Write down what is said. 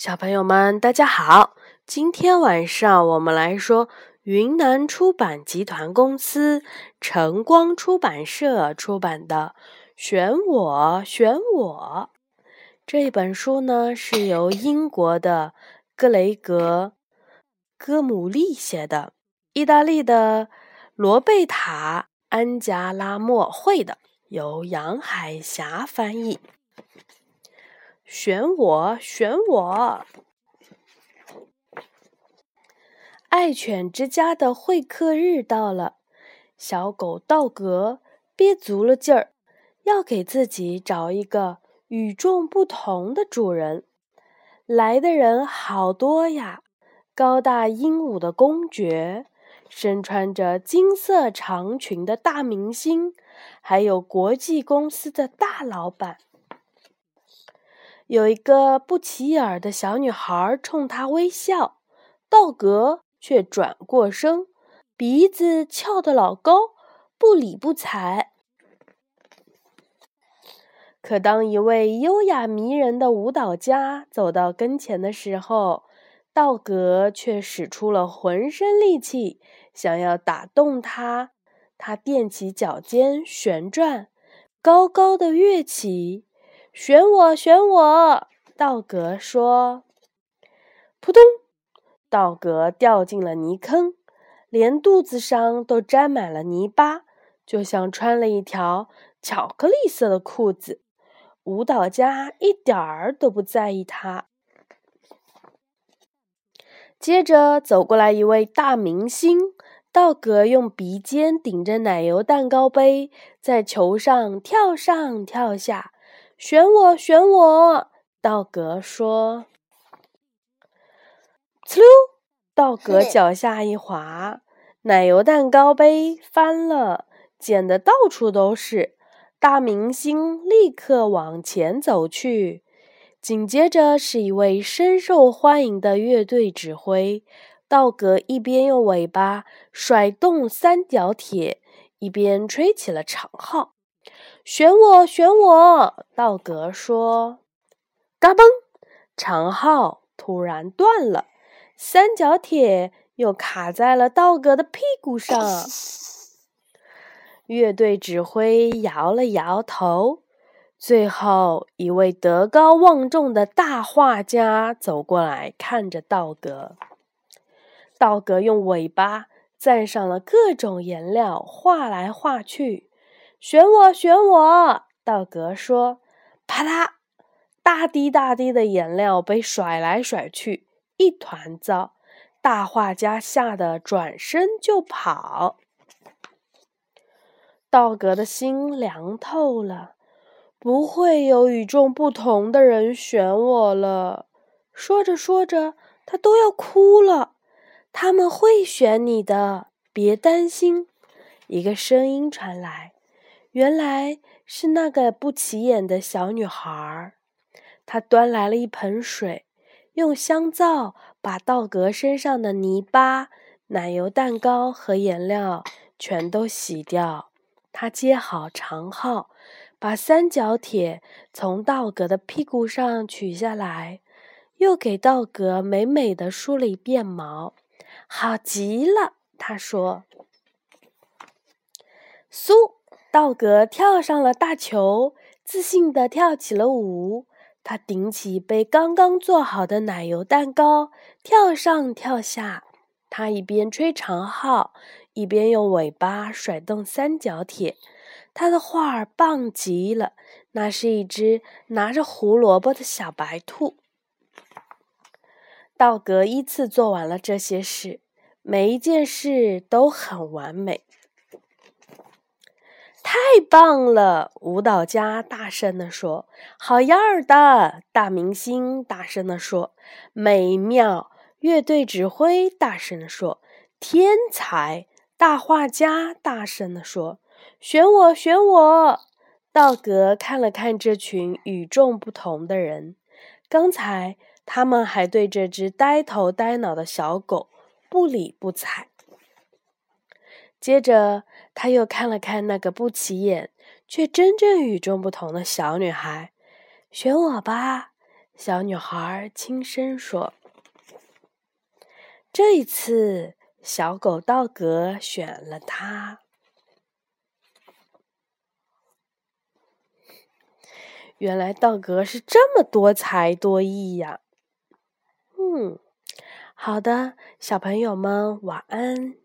小朋友们，大家好！今天晚上我们来说云南出版集团公司晨光出版社出版的《选我选我》这本书呢，是由英国的格雷格·戈姆利写的，意大利的罗贝塔·安加拉莫绘的，由杨海霞翻译。选我，选我！爱犬之家的会客日到了，小狗道格憋足了劲儿，要给自己找一个与众不同的主人。来的人好多呀，高大英武的公爵，身穿着金色长裙的大明星，还有国际公司的大老板。有一个不起眼的小女孩冲他微笑，道格却转过身，鼻子翘得老高，不理不睬。可当一位优雅迷人的舞蹈家走到跟前的时候，道格却使出了浑身力气，想要打动他。他踮起脚尖旋转，高高的跃起。选我，选我！道格说：“扑通！”道格掉进了泥坑，连肚子上都沾满了泥巴，就像穿了一条巧克力色的裤子。舞蹈家一点儿都不在意他。接着走过来一位大明星，道格用鼻尖顶着奶油蛋糕杯，在球上跳上跳下。选我，选我！道格说：“呲溜！”道格脚下一滑，奶油蛋糕杯翻了，溅得到处都是。大明星立刻往前走去，紧接着是一位深受欢迎的乐队指挥。道格一边用尾巴甩动三角铁，一边吹起了长号。选我，选我！道格说：“嘎嘣！”长号突然断了，三角铁又卡在了道格的屁股上。乐队指挥摇了摇头。最后一位德高望重的大画家走过来看着道格。道格用尾巴蘸上了各种颜料，画来画去。选我，选我！道格说：“啪嗒，大滴大滴的颜料被甩来甩去，一团糟。”大画家吓得转身就跑。道格的心凉透了，不会有与众不同的人选我了。说着说着，他都要哭了。他们会选你的，别担心。一个声音传来。原来是那个不起眼的小女孩，她端来了一盆水，用香皂把道格身上的泥巴、奶油蛋糕和颜料全都洗掉。她接好长号，把三角铁从道格的屁股上取下来，又给道格美美的梳了一遍毛。好极了，他说：“苏。”道格跳上了大球，自信地跳起了舞。他顶起被刚刚做好的奶油蛋糕，跳上跳下。他一边吹长号，一边用尾巴甩动三角铁。他的画儿棒极了，那是一只拿着胡萝卜的小白兔。道格依次做完了这些事，每一件事都很完美。太棒了！舞蹈家大声地说：“好样儿的！”大明星大声地说：“美妙！”乐队指挥大声地说：“天才！”大画家大声地说：“选我，选我！”道格看了看这群与众不同的人，刚才他们还对这只呆头呆脑的小狗不理不睬。接着，他又看了看那个不起眼却真正与众不同的小女孩。选我吧，小女孩轻声说：“这一次，小狗道格选了它。原来道格是这么多才多艺呀！”嗯，好的，小朋友们晚安。